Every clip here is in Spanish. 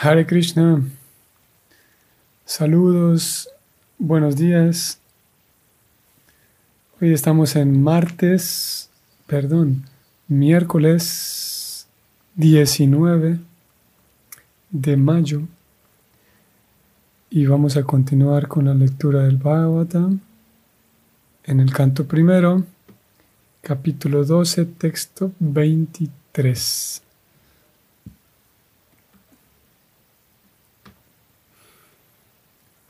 Hare Krishna. Saludos, buenos días. Hoy estamos en martes, perdón, miércoles 19 de mayo y vamos a continuar con la lectura del Bhagavatam en el canto primero, capítulo 12, texto 23.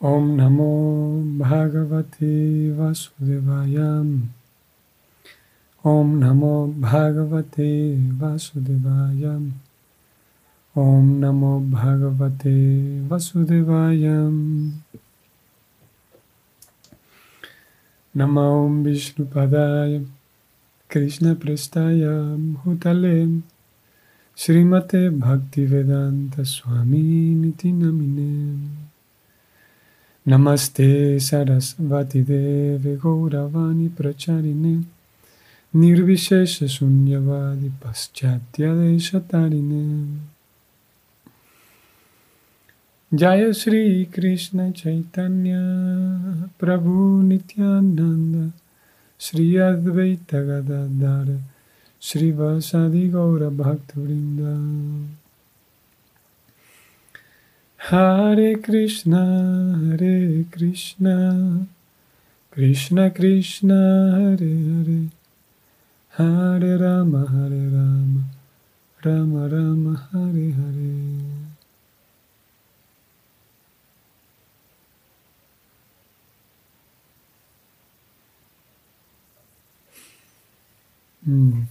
Om Namo Bhagavate Vasudevaya. Om Namo Bhagavate Vasudevaya. Om Namo Bhagavate Vasudevaya. Namo Vishnupadaya Krishna Prestaya Bhutale Srimate Bhaktivedanta Swami Niti Namine Namaste Sarasvati Deve Gauravani Pracharine Nirvishesha Sunyavadi Paschatya Deshatarine Jaya Sri Krishna Chaitanya Prabhu Nityananda Sri Advaita Gadadara Sri Vasadi Gaura Bhaktivinoda Hare Krishna, Hare Krishna, Krishna Krishna, Hare Hare, Hare Rama, Hare Rama, Rama Rama, Hare Hare. Mm.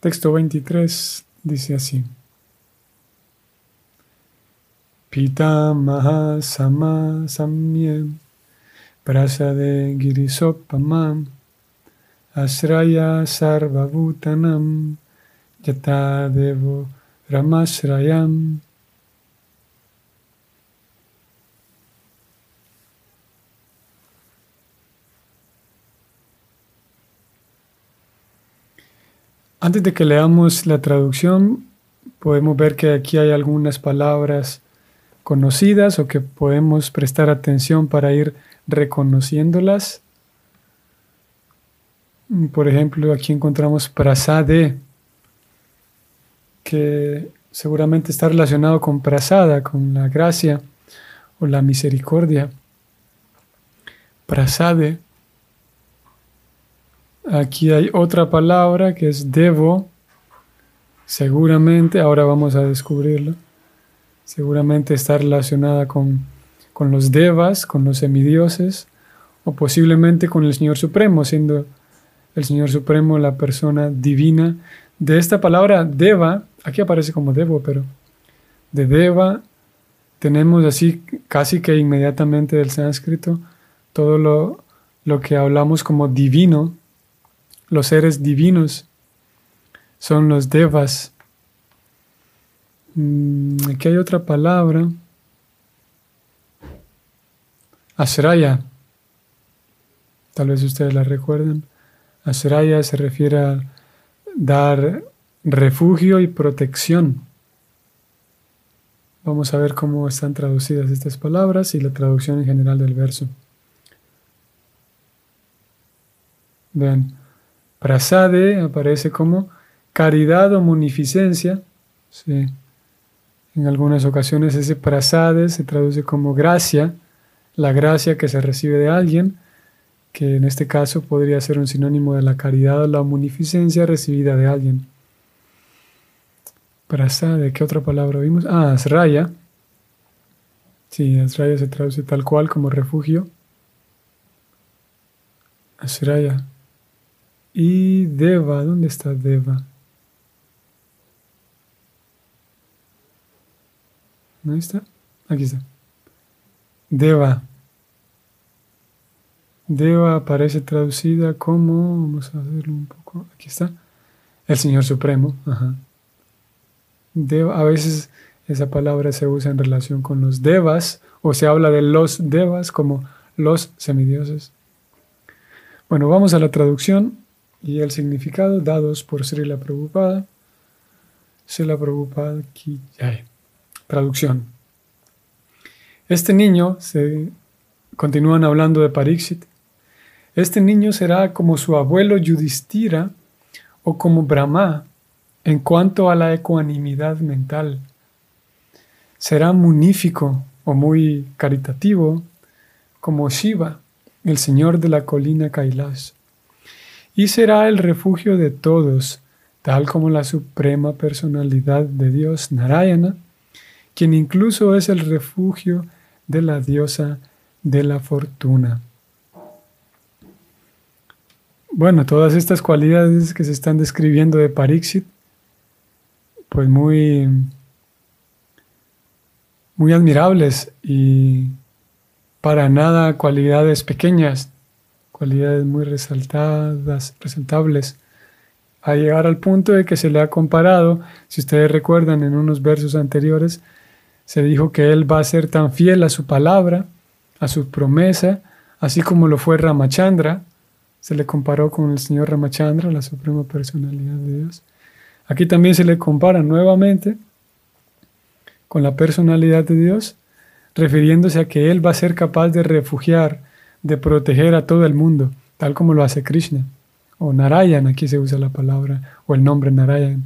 Texto 23 dice así. Pita Maha Sama Samyem Prasade Girisopamam Asraya Sarvabhutanam Yata Devo Ramasrayam. Antes de que leamos la traducción, podemos ver que aquí hay algunas palabras conocidas o que podemos prestar atención para ir reconociéndolas. Por ejemplo, aquí encontramos prasade, que seguramente está relacionado con prasada, con la gracia o la misericordia. Prasade. Aquí hay otra palabra que es devo. Seguramente, ahora vamos a descubrirlo seguramente está relacionada con, los devas, con los semidioses, o posiblemente con el Señor Supremo, siendo el Señor Supremo la persona divina. De esta palabra deva, aquí aparece como devo, pero de deva tenemos así casi que inmediatamente del sánscrito todo lo, lo que hablamos como divino, los seres divinos son los devas. Mm, aquí hay otra palabra. Asraya. Tal vez ustedes la recuerden. Asraya se refiere a dar refugio y protección. Vamos a ver cómo están traducidas estas palabras y la traducción en general del verso. Vean, prasade aparece como caridad o munificencia. Sí. En algunas ocasiones ese prasade se traduce como gracia, la gracia que se recibe de alguien, que en este caso podría ser un sinónimo de la caridad o la munificencia recibida de alguien. Prasade, ¿qué otra palabra vimos? Ah, asraya. Sí, asraya se traduce tal cual como refugio. Asraya. Y deva, ¿dónde está deva? ¿No está? Aquí está. Deva. Deva aparece traducida como, vamos a verlo un poco, aquí está, el Señor Supremo. Deva, a veces esa palabra se usa en relación con los devas o se habla de los devas como los semidioses. Bueno, vamos a la traducción y el significado dados por Srila Prabhupada. Srila Prabhupada ki Traducción. Este niño, se continúan hablando de Pariksit, este niño será como su abuelo Yudhishthira o como Brahma en cuanto a la ecuanimidad mental. Será munífico o muy caritativo como Shiva, el señor de la colina Kailash. Y será el refugio de todos, tal como la suprema personalidad de Dios Narayana, quien incluso es el refugio de la diosa de la fortuna. Bueno, todas estas cualidades que se están describiendo de Pariksit, pues muy, muy admirables y para nada cualidades pequeñas, cualidades muy resaltadas, presentables, a llegar al punto de que se le ha comparado, si ustedes recuerdan en unos versos anteriores, se dijo que él va a ser tan fiel a su palabra, a su promesa, así como lo fue Ramachandra, se le comparó con el señor Ramachandra, la suprema personalidad de Dios. Aquí también se le compara nuevamente con la personalidad de Dios, refiriéndose a que Él va a ser capaz de refugiar, de proteger a todo el mundo, tal como lo hace Krishna. O Narayan, aquí se usa la palabra, o el nombre Narayan,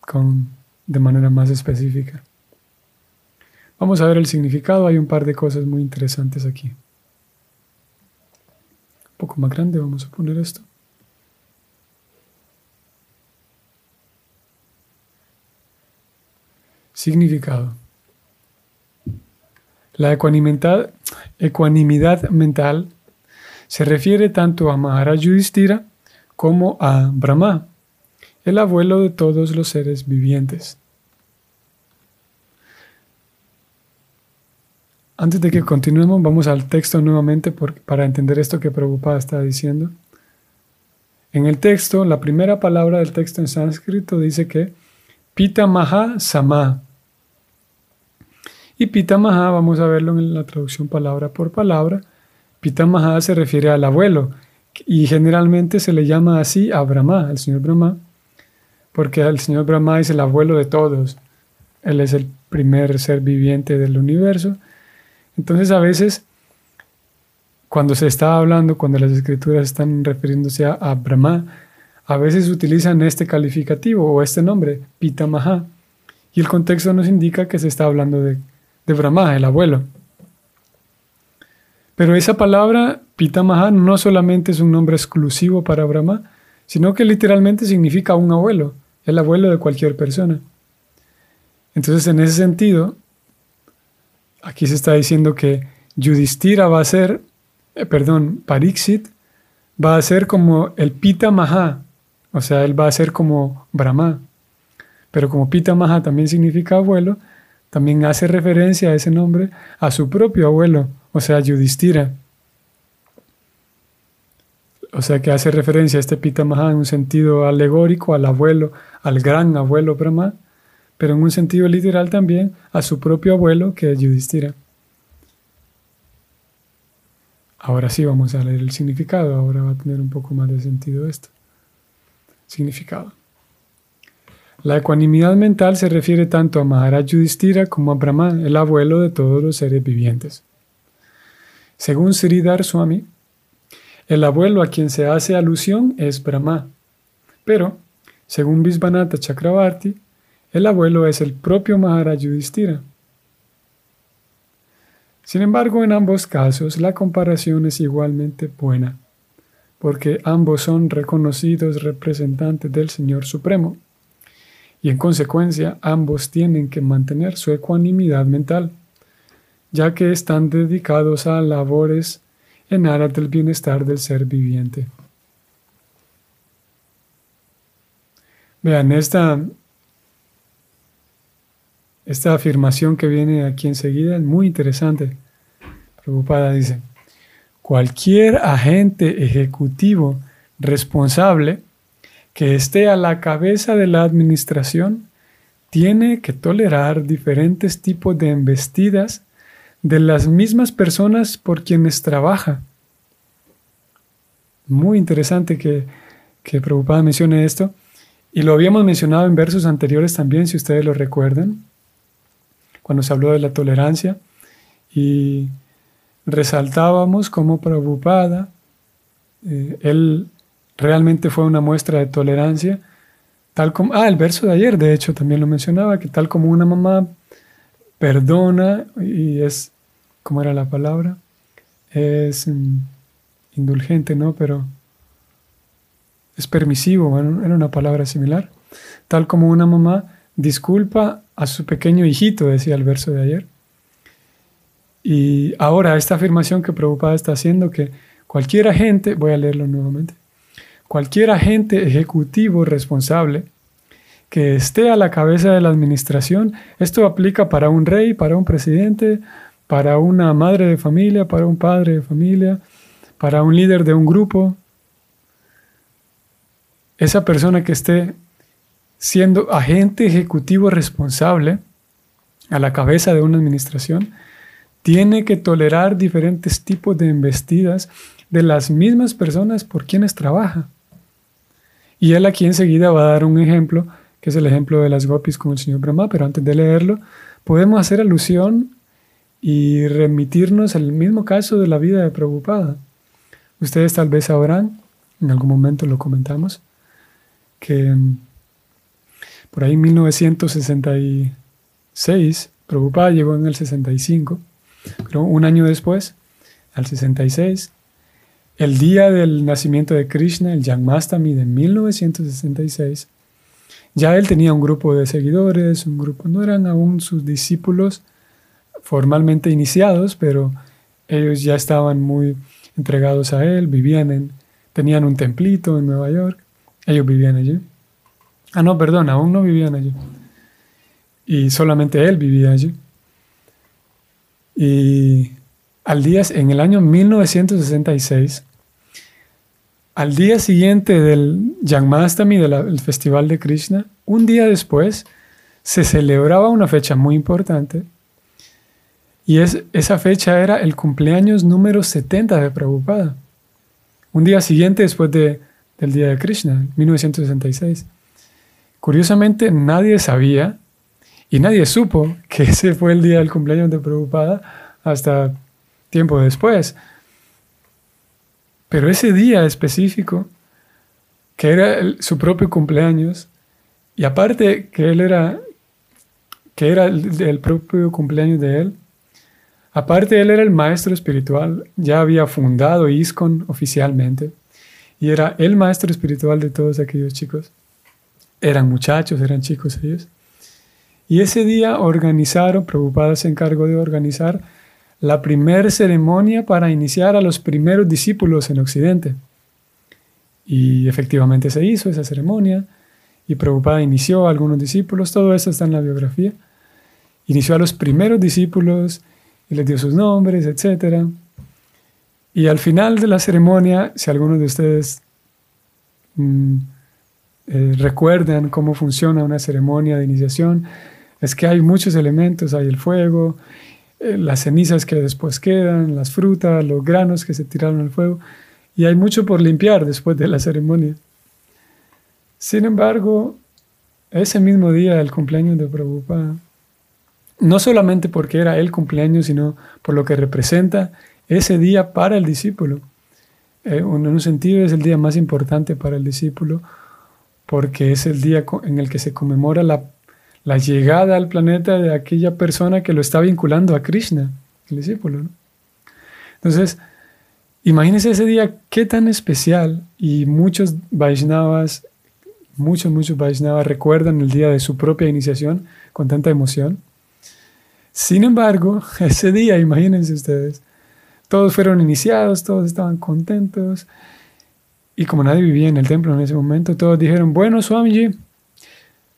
con, de manera más específica. Vamos a ver el significado, hay un par de cosas muy interesantes aquí poco más grande vamos a poner esto. Significado. La ecuanimidad, ecuanimidad mental se refiere tanto a Maharaj Yudhishthira como a Brahma, el abuelo de todos los seres vivientes. Antes de que continuemos, vamos al texto nuevamente para entender esto que Prabhupada está diciendo. En el texto, la primera palabra del texto en sánscrito dice que Pita Maha Sama. Y Pita Maha, vamos a verlo en la traducción palabra por palabra. Pita Maha se refiere al abuelo y generalmente se le llama así a Brahma, al señor Brahma, porque el señor Brahma es el abuelo de todos. Él es el primer ser viviente del universo entonces a veces, cuando se está hablando, cuando las escrituras están refiriéndose a, Brahma, a veces utilizan este calificativo o este nombre, Pitamaha, y el contexto nos indica que se está hablando de, de Brahma, el abuelo. Pero esa palabra, Pitamaha, no solamente es un nombre exclusivo para Brahma, sino que literalmente significa un abuelo, el abuelo de cualquier persona. Entonces, en ese sentido, Aquí se está diciendo que Yudhishthira va a ser, eh, perdón, Pariksit va a ser como el Pita Maha, o sea, él va a ser como Brahma. Pero como Pita Maha también significa abuelo, también hace referencia a ese nombre a su propio abuelo, o sea, Yudhishthira. O sea, que hace referencia a este Pita Maha en un sentido alegórico al abuelo, al gran abuelo Brahma, pero en un sentido literal también a su propio abuelo, que es Yudhishthira. Ahora sí vamos a leer el significado, ahora va a tener un poco más de sentido esto. Significado. La ecuanimidad mental se refiere tanto a Maharaj Yudhishthira como a Brahma, el abuelo de todos los seres vivientes. Según Sridhar Swami, el abuelo a quien se hace alusión es Brahma, pero, según Visvanatha Chakravarti, el abuelo es el propio Maharaj Yudhishthira. Sin embargo, en ambos casos la comparación es igualmente buena, porque ambos son reconocidos representantes del Señor Supremo, y en consecuencia ambos tienen que mantener su ecuanimidad mental, ya que están dedicados a labores en aras del bienestar del ser viviente. Vean, esta esta afirmación que viene aquí enseguida es muy interesante. Preocupada dice, cualquier agente ejecutivo responsable que esté a la cabeza de la administración tiene que tolerar diferentes tipos de embestidas de las mismas personas por quienes trabaja. Muy interesante que, que Preocupada mencione esto. Y lo habíamos mencionado en versos anteriores también, si ustedes lo recuerdan. Cuando se habló de la tolerancia y resaltábamos como Prabhupada, eh, él realmente fue una muestra de tolerancia, tal como, ah, el verso de ayer de hecho también lo mencionaba, que tal como una mamá perdona y es, ¿cómo era la palabra? Es mm, indulgente, ¿no? Pero es permisivo, bueno, era una palabra similar. Tal como una mamá disculpa a su pequeño hijito, decía el verso de ayer. Y ahora esta afirmación que Prabhupada está haciendo, que cualquier agente, voy a leerlo nuevamente, cualquier agente ejecutivo responsable que esté a la cabeza de la administración, esto aplica para un rey, para un presidente, para una madre de familia, para un padre de familia, para un líder de un grupo, esa persona que esté siendo agente ejecutivo responsable a la cabeza de una administración, tiene que tolerar diferentes tipos de embestidas de las mismas personas por quienes trabaja. Y él aquí enseguida va a dar un ejemplo, que es el ejemplo de las gopis con el señor Brahma, pero antes de leerlo, podemos hacer alusión y remitirnos al mismo caso de la vida de Prabhupada. Ustedes tal vez sabrán, en algún momento lo comentamos, que por ahí en 1966, Prabhupada llegó en el 65, pero un año después, al 66, el día del nacimiento de Krishna, el Janmastami de 1966, ya él tenía un grupo de seguidores, un grupo, no eran aún sus discípulos formalmente iniciados, pero ellos ya estaban muy entregados a él, vivían en, tenían un templito en Nueva York, ellos vivían allí. Ah, no, perdón, aún no vivían allí. Y solamente él vivía allí. Y al día, en el año 1966, al día siguiente del Janmastami, del Festival de Krishna, un día después, se celebraba una fecha muy importante. Y es, esa fecha era el cumpleaños número 70 de Prabhupada. Un día siguiente después de, del día de Krishna, 1966. Curiosamente, nadie sabía y nadie supo que ese fue el día del cumpleaños de Prabhupada hasta tiempo después. Pero ese día específico, que era su propio cumpleaños, y aparte que él era, que era el, propio cumpleaños de él, aparte él era el maestro espiritual, ya había fundado ISKCON oficialmente, y era el maestro espiritual de todos aquellos chicos eran muchachos, eran chicos ellos. Y ese día organizaron, Prabhupada se encargó de organizar la primera ceremonia para iniciar a los primeros discípulos en Occidente. Y efectivamente se hizo esa ceremonia y Prabhupada inició a algunos discípulos, todo eso está en la biografía. Inició a los primeros discípulos y les dio sus nombres, etc. Y al final de la ceremonia, si alguno de ustedes mm, eh, recuerdan cómo funciona una ceremonia de iniciación, es que hay muchos elementos, hay el fuego, eh, las cenizas que después quedan, las frutas, los granos que se tiraron al fuego, y hay mucho por limpiar después de la ceremonia. Sin embargo, ese mismo día del cumpleaños de Prabhupada, no solamente porque era el cumpleaños, sino por lo que representa ese día para el discípulo. Eh, en un sentido es el día más importante para el discípulo, porque es el día en el que se conmemora la, llegada al planeta de aquella persona que lo está vinculando a Krishna, el discípulo. Entonces, imagínense ese día qué tan especial y muchos Vaishnavas, muchos, muchos Vaishnavas recuerdan el día de su propia iniciación con tanta emoción. Sin embargo, ese día, imagínense ustedes, todos fueron iniciados, todos estaban contentos, y como nadie vivía en el templo en ese momento, todos dijeron, bueno, Swamiji,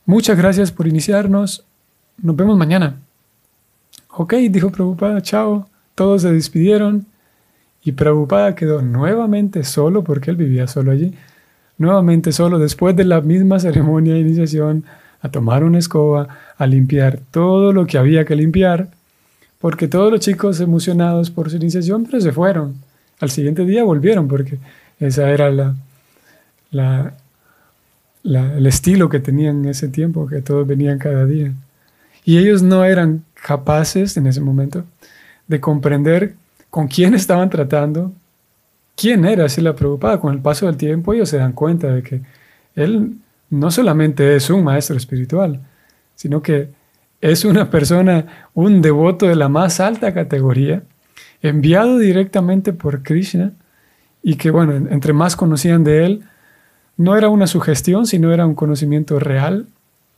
muchas gracias por iniciarnos, nos vemos mañana. Ok, dijo Prabhupada, chao. Todos se despidieron y Prabhupada quedó nuevamente solo, porque él vivía solo allí, nuevamente solo después de la misma ceremonia de iniciación, a tomar una escoba, a limpiar todo lo que había que limpiar, porque todos los chicos emocionados por su iniciación, pero se fueron. Al siguiente día volvieron porque esa era la, el estilo que tenían en ese tiempo, que todos venían cada día. Y ellos no eran capaces en ese momento de comprender con quién estaban tratando, quién era la preocupada. Con el paso del tiempo ellos se dan cuenta de que él no solamente es un maestro espiritual, sino que es una persona, un devoto de la más alta categoría, enviado directamente por Krishna y que, bueno, entre más conocían de él, no era una sugestión, sino era un conocimiento real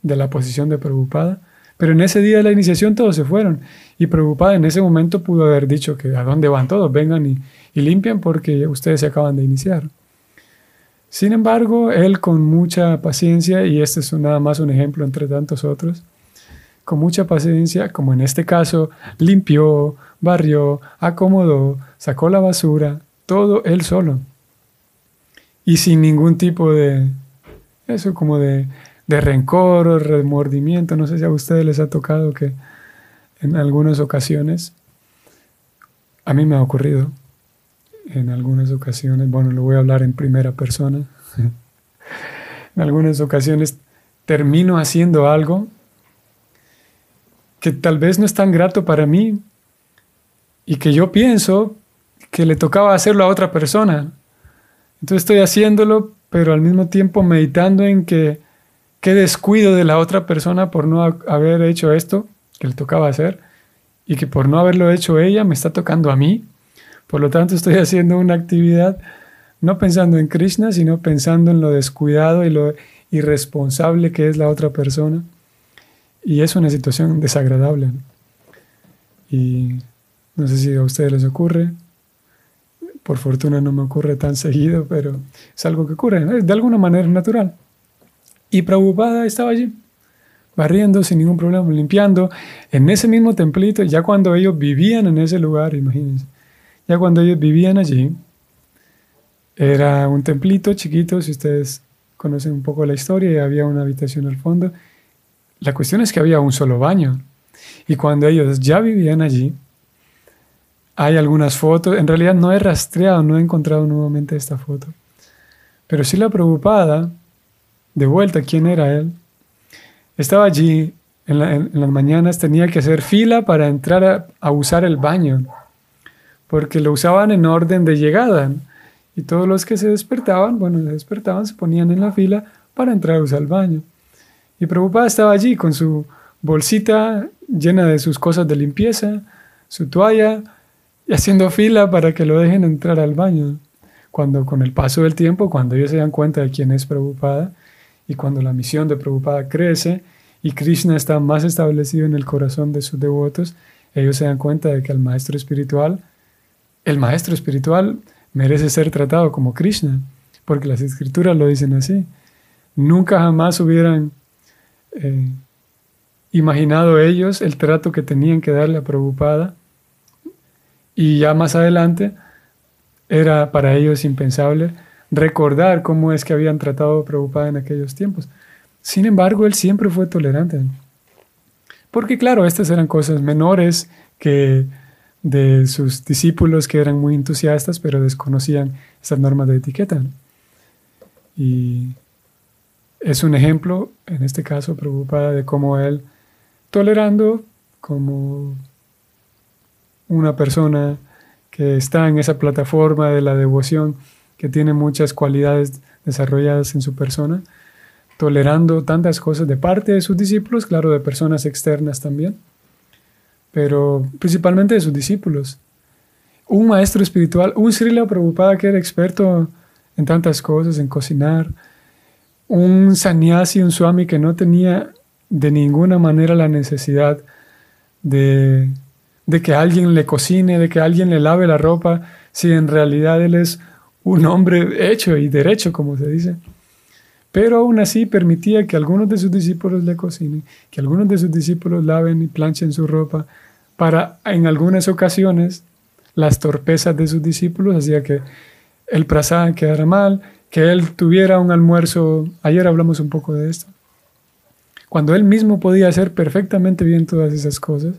de la posición de Prabhupada. Pero en ese día de la iniciación todos se fueron y Prabhupada en ese momento pudo haber dicho que a dónde van todos, vengan y, y limpian porque ustedes se acaban de iniciar. Sin embargo, él con mucha paciencia, y este es nada más un ejemplo entre tantos otros, con mucha paciencia, como en este caso, limpió, barrió, acomodó, sacó la basura, todo él solo. Y sin ningún tipo de, eso como de, de rencor o remordimiento. No sé si a ustedes les ha tocado que en algunas ocasiones, a mí me ha ocurrido, en algunas ocasiones, bueno, lo voy a hablar en primera persona, en algunas ocasiones termino haciendo algo que tal vez no es tan grato para mí y que yo pienso que le tocaba hacerlo a otra persona. Entonces estoy haciéndolo, pero al mismo tiempo meditando en que qué descuido de la otra persona por no haber hecho esto que le tocaba hacer y que por no haberlo hecho ella me está tocando a mí. Por lo tanto, estoy haciendo una actividad no pensando en Krishna, sino pensando en lo descuidado y lo irresponsable que es la otra persona. Y es una situación desagradable. Y no sé si a ustedes les ocurre. Por fortuna no me ocurre tan seguido, pero es algo que ocurre de alguna manera natural. Y Prabhupada estaba allí, barriendo sin ningún problema, limpiando en ese mismo templito, ya cuando ellos vivían en ese lugar, imagínense, ya cuando ellos vivían allí, era un templito chiquito, si ustedes conocen un poco la historia, y había una habitación al fondo. La cuestión es que había un solo baño. Y cuando ellos ya vivían allí, hay algunas fotos, en realidad no he rastreado, no he encontrado nuevamente esta foto, pero sí la preocupada de vuelta quién era él. Estaba allí en, las mañanas, tenía que hacer fila para entrar a, usar el baño, porque lo usaban en orden de llegada. Y todos los que se despertaban, bueno, se despertaban, se ponían en la fila para entrar a usar el baño. Y preocupada estaba allí con su bolsita llena de sus cosas de limpieza, su toalla, y haciendo fila para que lo dejen entrar al baño. Cuando con el paso del tiempo, cuando ellos se dan cuenta de quién es preocupada, y cuando la misión de Prabhupada crece y Krishna está más establecido en el corazón de sus devotos, ellos se dan cuenta de que el maestro espiritual, el maestro espiritual merece ser tratado como Krishna, porque las escrituras lo dicen así. Nunca jamás hubieran eh, imaginado ellos el trato que tenían que darle a Prabhupada y ya más adelante era para ellos impensable recordar cómo es que habían tratado a Prabhupada en aquellos tiempos. Sin embargo, él siempre fue tolerante. Porque claro, estas eran cosas menores que de sus discípulos que eran muy entusiastas, pero desconocían esas normas de etiqueta. Y es un ejemplo, en este caso, preocupada de cómo él, tolerando como una persona que está en esa plataforma de la devoción, que tiene muchas cualidades desarrolladas en su persona, tolerando tantas cosas de parte de sus discípulos, claro, de personas externas también, pero principalmente de sus discípulos. Un maestro espiritual, un Srila Prabhupada que era experto en tantas cosas, en cocinar, un sannyasi, un swami que no tenía de ninguna manera la necesidad de, de que alguien le cocine, de que alguien le lave la ropa, si en realidad él es un hombre hecho y derecho, como se dice. Pero aún así permitía que algunos de sus discípulos le cocinen, que algunos de sus discípulos laven y planchen su ropa, para en algunas ocasiones las torpezas de sus discípulos hacía que el prasad quedara mal, que él tuviera un almuerzo, ayer hablamos un poco de esto, cuando él mismo podía hacer perfectamente bien todas esas cosas,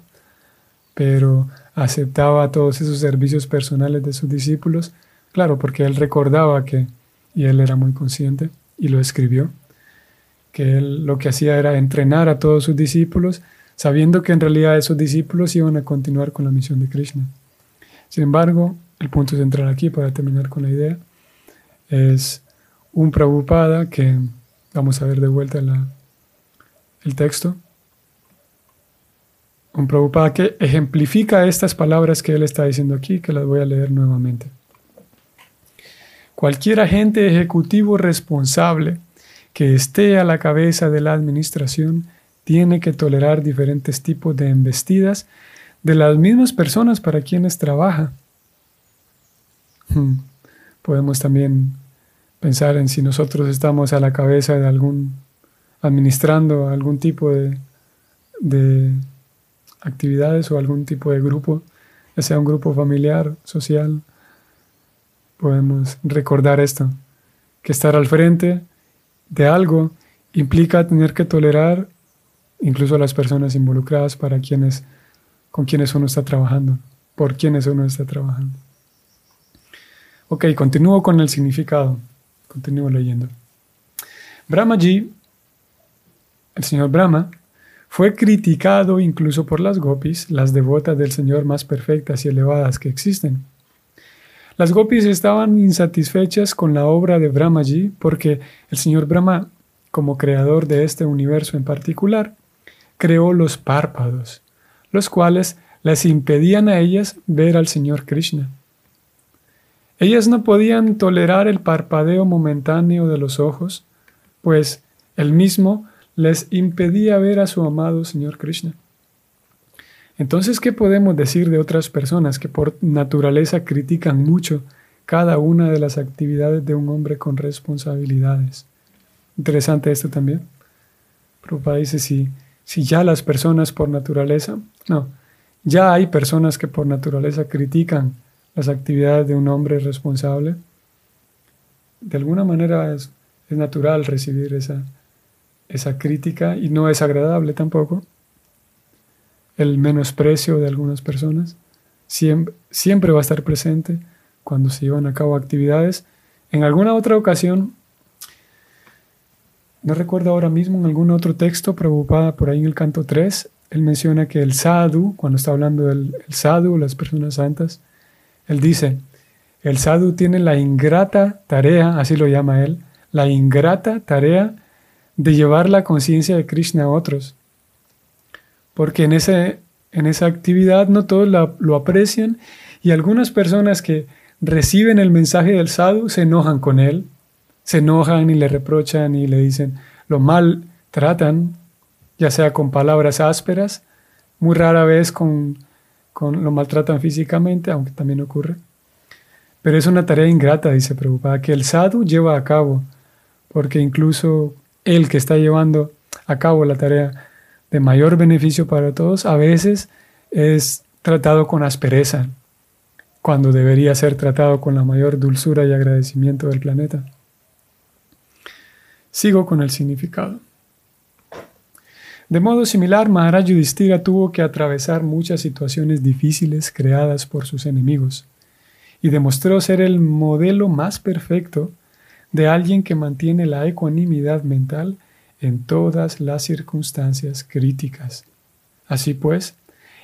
pero aceptaba todos esos servicios personales de sus discípulos, Claro, porque él recordaba que, y él era muy consciente, y lo escribió, que él lo que hacía era entrenar a todos sus discípulos, sabiendo que en realidad esos discípulos iban a continuar con la misión de Krishna. Sin embargo, el punto central aquí, para terminar con la idea, es un Prabhupada que, vamos a ver de vuelta el texto, Prabhupada que ejemplifica estas palabras que él está diciendo aquí, que las voy a leer nuevamente. Cualquier agente ejecutivo responsable que esté a la cabeza de la administración tiene que tolerar diferentes tipos de embestidas de las mismas personas para quienes trabaja. Hmm. Podemos también pensar en si nosotros estamos a la cabeza de algún, administrando algún tipo de actividades o algún tipo de grupo, ya sea un grupo familiar, social, podemos recordar esto, que estar al frente de algo implica tener que tolerar incluso a las personas involucradas para quienes, con quienes uno está trabajando, por quienes uno está trabajando. Ok, continúo con el significado. Continúo leyendo. Brahmaji, el señor Brahma, fue criticado incluso por las gopis, las devotas del Señor más perfectas y elevadas que existen. Las gopis estaban insatisfechas con la obra de Brahmaji porque el Señor Brahma, como creador de este universo en particular, creó los párpados, los cuales les impedían a ellas ver al Señor Krishna. Ellas no podían tolerar el parpadeo momentáneo de los ojos, pues el mismo les impedía ver a su amado Señor Krishna. Entonces, ¿qué podemos decir de otras personas que por naturaleza critican mucho cada una de las actividades de un hombre con responsabilidades? Interesante esto también. Prabhupada dice, si, si ya las personas por naturaleza, no, ya hay personas que por naturaleza critican las actividades de un hombre responsable, de alguna manera es, es natural recibir esa, esa crítica y no es agradable tampoco. El menosprecio de algunas personas siempre, siempre va a estar presente cuando se llevan a cabo actividades. En alguna otra ocasión, no recuerdo ahora mismo, en algún otro texto, preocupada por ahí en el canto 3, él menciona que el sadhu, cuando está hablando del el sadhu, las personas santas, él dice, el sadhu tiene la ingrata tarea, así lo llama él, la ingrata tarea de llevar la conciencia de Krishna a otros. Porque en, ese, en esa actividad no todos lo aprecian y algunas personas que reciben el mensaje del sadhu se enojan con él, se enojan y le reprochan y le dicen, lo mal tratan, ya sea con palabras ásperas, muy rara vez con, con lo maltratan físicamente, aunque también ocurre. Pero es una tarea ingrata, dice Prabhupada, que el sadhu lleva a cabo, porque incluso el que está llevando a cabo la tarea de mayor beneficio para todos, a veces es tratado con aspereza, cuando debería ser tratado con la mayor dulzura y agradecimiento del planeta. Sigo con el significado. De modo similar, Maharaj Yudhishthira tuvo que atravesar muchas situaciones difíciles creadas por sus enemigos y demostró ser el modelo más perfecto de alguien que mantiene la ecuanimidad mental en todas las circunstancias críticas. Así pues,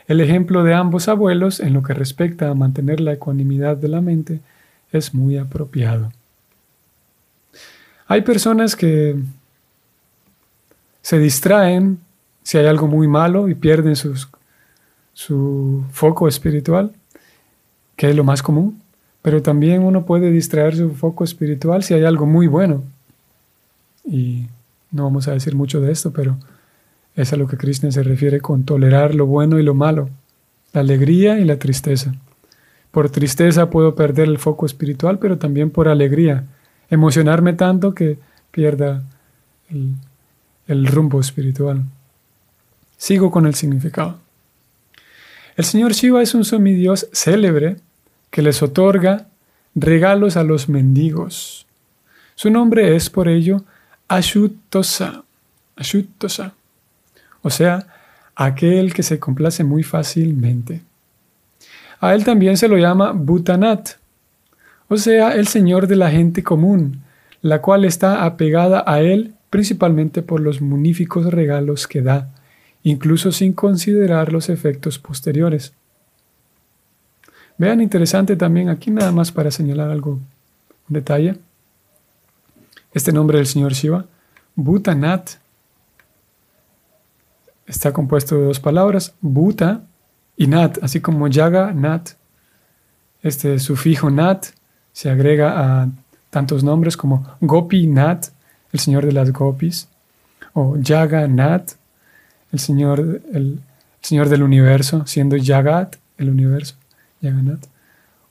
el ejemplo de ambos abuelos en lo que respecta a mantener la ecuanimidad de la mente es muy apropiado. Hay personas que se distraen si hay algo muy malo y pierden su foco espiritual, que es lo más común. Pero también uno puede distraer su foco espiritual si hay algo muy bueno. Y no vamos a decir mucho de esto, pero es a lo que Krishna se refiere con tolerar lo bueno y lo malo, la alegría y la tristeza. Por tristeza puedo perder el foco espiritual, pero también por alegría, emocionarme tanto que pierda el, el rumbo espiritual. Sigo con el significado. El Señor Shiva es un semidios célebre que les otorga regalos a los mendigos. Su nombre es por ello Ashutosa, Ashutosa, o sea, aquel que se complace muy fácilmente. A él también se lo llama Bhutanat, o sea, el Señor de la gente común, la cual está apegada a él principalmente por los muníficos regalos que da incluso sin considerar los efectos posteriores. Vean interesante también aquí nada más para señalar algo, un detalle. Este nombre del señor Shiva, Bhutanat, está compuesto de dos palabras, Bhuta y Nat, así como Yaga, Nat. Este sufijo Nat se agrega a tantos nombres como Gopi Nat, el señor de las gopis, o Yaga Nat, el señor, el, señor del universo, siendo Yagat, el universo, Yaganat,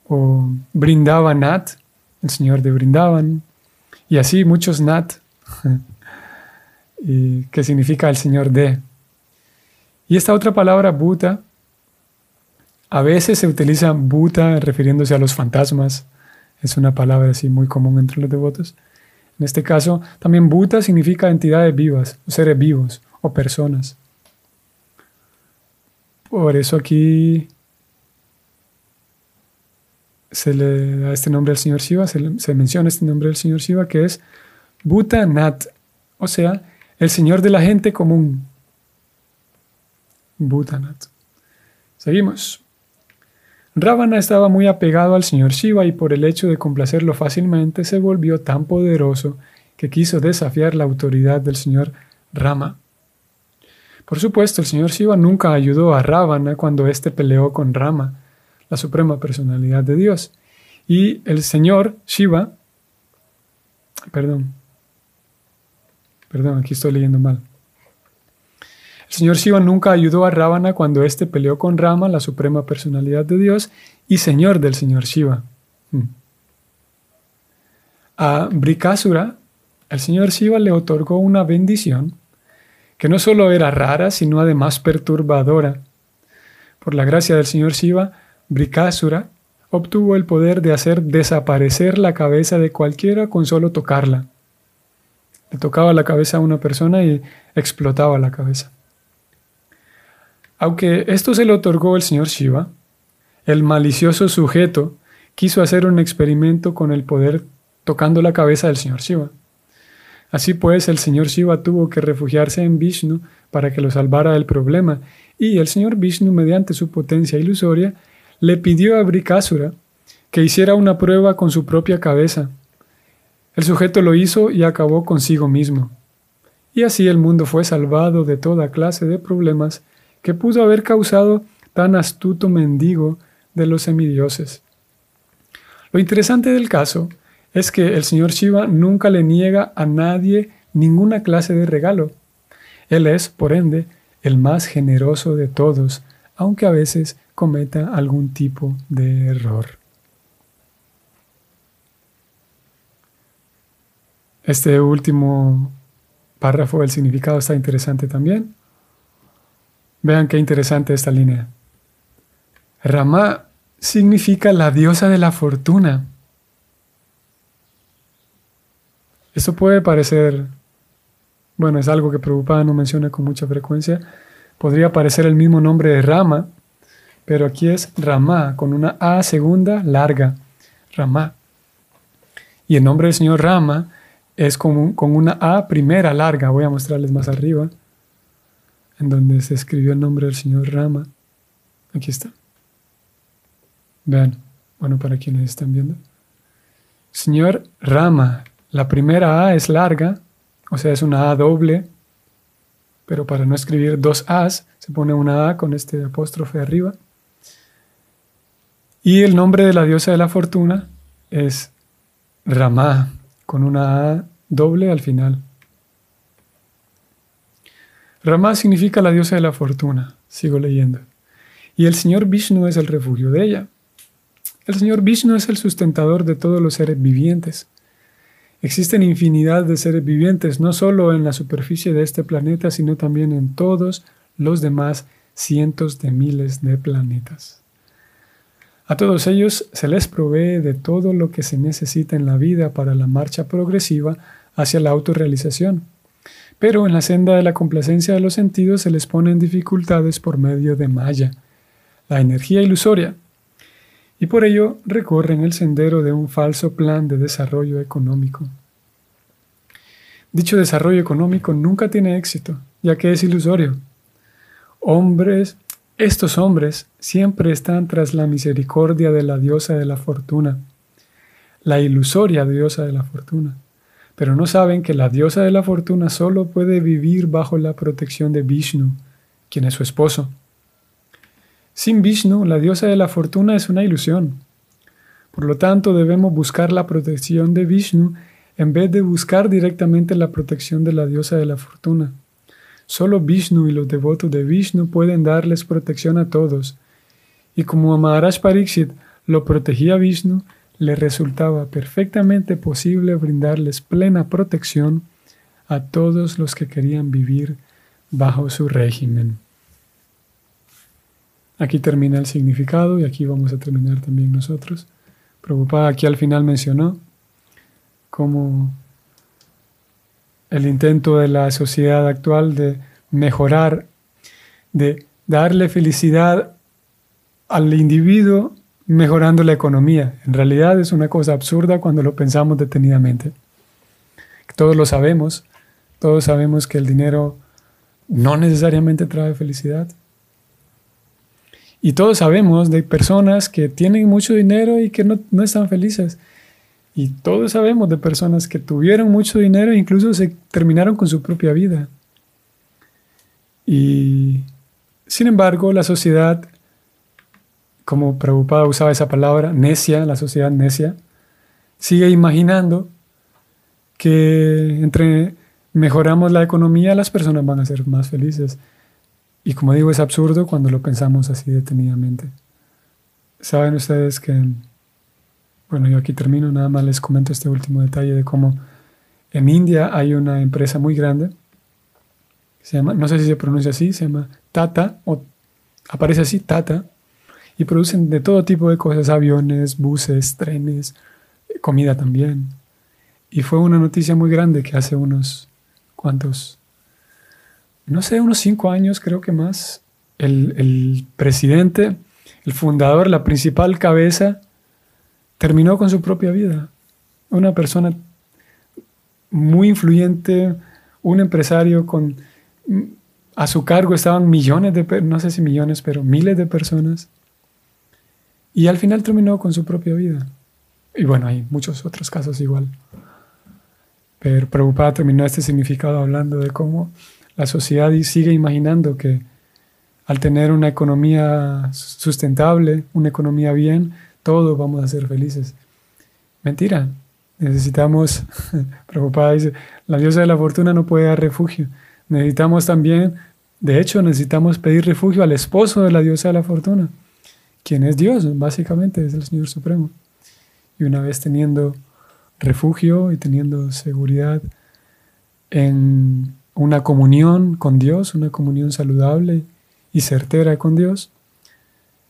o Nat, el señor de Brindavan, y así muchos Nat, que significa el señor de. Y esta otra palabra, Bhuta, a veces se utiliza Bhuta refiriéndose a los fantasmas. Es una palabra así muy común entre los devotos. En este caso, también Bhuta significa entidades vivas, seres vivos o personas. Por eso aquí se le da este nombre al señor Shiva, se, menciona este nombre del señor Shiva que es Bhuta Nat, o sea, el señor de la gente común. Bhutanat. Seguimos. Ravana estaba muy apegado al señor Shiva y por el hecho de complacerlo fácilmente se volvió tan poderoso que quiso desafiar la autoridad del señor Rama. Por supuesto, el señor Shiva nunca ayudó a Ravana cuando éste peleó con Rama, la suprema personalidad de Dios. Y el señor Shiva, perdón, perdón, aquí estoy leyendo mal. El señor Shiva nunca ayudó a Ravana cuando éste peleó con Rama, la suprema personalidad de Dios y señor del señor Shiva. Hmm. A Brikasura, el señor Shiva le otorgó una bendición que no solo era rara, sino además perturbadora. Por la gracia del señor Shiva, Brikasura obtuvo el poder de hacer desaparecer la cabeza de cualquiera con solo tocarla. Le tocaba la cabeza a una persona y explotaba la cabeza. Aunque esto se le otorgó el señor Shiva, el malicioso sujeto quiso hacer un experimento con el poder tocando la cabeza del señor Shiva. Así pues, el señor Shiva tuvo que refugiarse en Vishnu para que lo salvara del problema, y el señor Vishnu, mediante su potencia ilusoria, le pidió a Brikasura que hiciera una prueba con su propia cabeza. El sujeto lo hizo y acabó consigo mismo. Y así el mundo fue salvado de toda clase de problemas que pudo haber causado tan astuto mendigo de los semidioses. Lo interesante del caso es que el señor Shiva nunca le niega a nadie ninguna clase de regalo. Él es, por ende, el más generoso de todos, aunque a veces cometa algún tipo de error. Este último párrafo del significado está interesante también. Vean qué interesante esta línea. Rama significa la diosa de la fortuna. Esto puede parecer, bueno, es algo que Prabhupada no menciona con mucha frecuencia. Podría parecer el mismo nombre de Rama, pero aquí es Rama, con una A segunda larga. Rama. Y el nombre del señor Rama es con, con una A primera larga. Voy a mostrarles más arriba, en donde se escribió el nombre del señor Rama. Aquí está. Vean, bueno, para quienes están viendo. Señor Rama, la primera A es larga, o sea, es una A doble, pero para no escribir dos A's, se pone una A con este apóstrofe arriba. Y el nombre de la diosa de la fortuna es Ramá, con una A doble al final. Ramá significa la diosa de la fortuna, sigo leyendo. Y el Señor Vishnu es el refugio de ella. El Señor Vishnu es el sustentador de todos los seres vivientes. Existen infinidad de seres vivientes, no solo en la superficie de este planeta, sino también en todos los demás cientos de miles de planetas. A todos ellos se les provee de todo lo que se necesita en la vida para la marcha progresiva hacia la autorrealización. Pero en la senda de la complacencia de los sentidos se les ponen dificultades por medio de Maya, la energía ilusoria, y por ello recorren el sendero de un falso plan de desarrollo económico. Dicho desarrollo económico nunca tiene éxito, ya que es ilusorio. hombres, estos hombres siempre están tras la misericordia de la diosa de la fortuna, la ilusoria diosa de la fortuna, pero no saben que la diosa de la fortuna solo puede vivir bajo la protección de Vishnu, quien es su esposo. Sin Vishnu, la diosa de la fortuna es una ilusión. Por lo tanto, debemos buscar la protección de Vishnu en vez de buscar directamente la protección de la diosa de la fortuna. Solo Vishnu y los devotos de Vishnu pueden darles protección a todos. Y como Maharaj Pariksit lo protegía Vishnu, le resultaba perfectamente posible brindarles plena protección a todos los que querían vivir bajo su régimen. Aquí termina el significado y aquí vamos a terminar también nosotros. Prabhupada aquí al final mencionó cómo el intento de la sociedad actual de mejorar, de darle felicidad al individuo mejorando la economía. En realidad es una cosa absurda cuando lo pensamos detenidamente. Todos lo sabemos, todos sabemos que el dinero no necesariamente trae felicidad. Y todos sabemos de personas que tienen mucho dinero y que no, no están felices. Y todos sabemos de personas que tuvieron mucho dinero e incluso se terminaron con su propia vida. Y sin embargo, la sociedad, como preocupada usaba esa palabra, necia, la sociedad necia, sigue imaginando que entre mejoramos la economía, las personas van a ser más felices. Y como digo, es absurdo cuando lo pensamos así detenidamente. Saben ustedes que bueno, yo aquí termino, nada más les comento este último detalle de cómo en India hay una empresa muy grande, se llama, no sé si se pronuncia así, se llama Tata, o aparece así, Tata, y producen de todo tipo de cosas, aviones, buses, trenes, comida también. Y fue una noticia muy grande que hace unos cuantos, no sé, unos cinco años creo que más, el, el presidente, el fundador, la principal cabeza terminó con su propia vida. Una persona muy influyente, un empresario con a su cargo estaban millones de, no sé si millones, pero miles de personas. Y al final terminó con su propia vida. Y bueno, hay muchos otros casos igual. Pero preocupada terminó este significado hablando de cómo la sociedad sigue imaginando que al tener una economía sustentable, una economía bien, todos vamos a ser felices. Mentira. Necesitamos, preocupada dice, la diosa de la fortuna no puede dar refugio. Necesitamos también, de hecho, necesitamos pedir refugio al esposo de la diosa de la fortuna, quien es Dios, básicamente, es el Señor Supremo. Y una vez teniendo refugio y teniendo seguridad en una comunión con Dios, una comunión saludable y certera con Dios,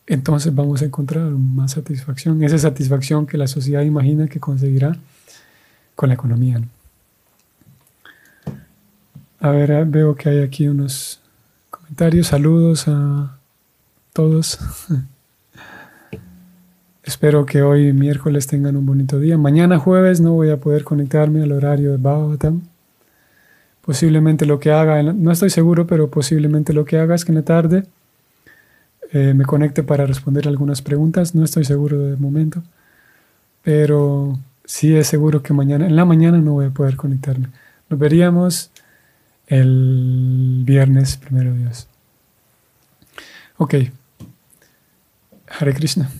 entonces vamos a encontrar más satisfacción, esa satisfacción que la sociedad imagina que conseguirá con la economía. A ver, ah, veo que hay aquí unos comentarios, saludos a todos. Espero que hoy miércoles tengan un bonito día. Mañana jueves no voy a poder conectarme al horario de Bhagavatam. Posiblemente lo que haga, no estoy seguro, pero posiblemente lo que haga es que en la tarde eh, me conecte para responder algunas preguntas. No estoy seguro de momento, pero sí es seguro que mañana, en la mañana no voy a poder conectarme. Nos veríamos el viernes, primero Dios. Ok. Hare Krishna.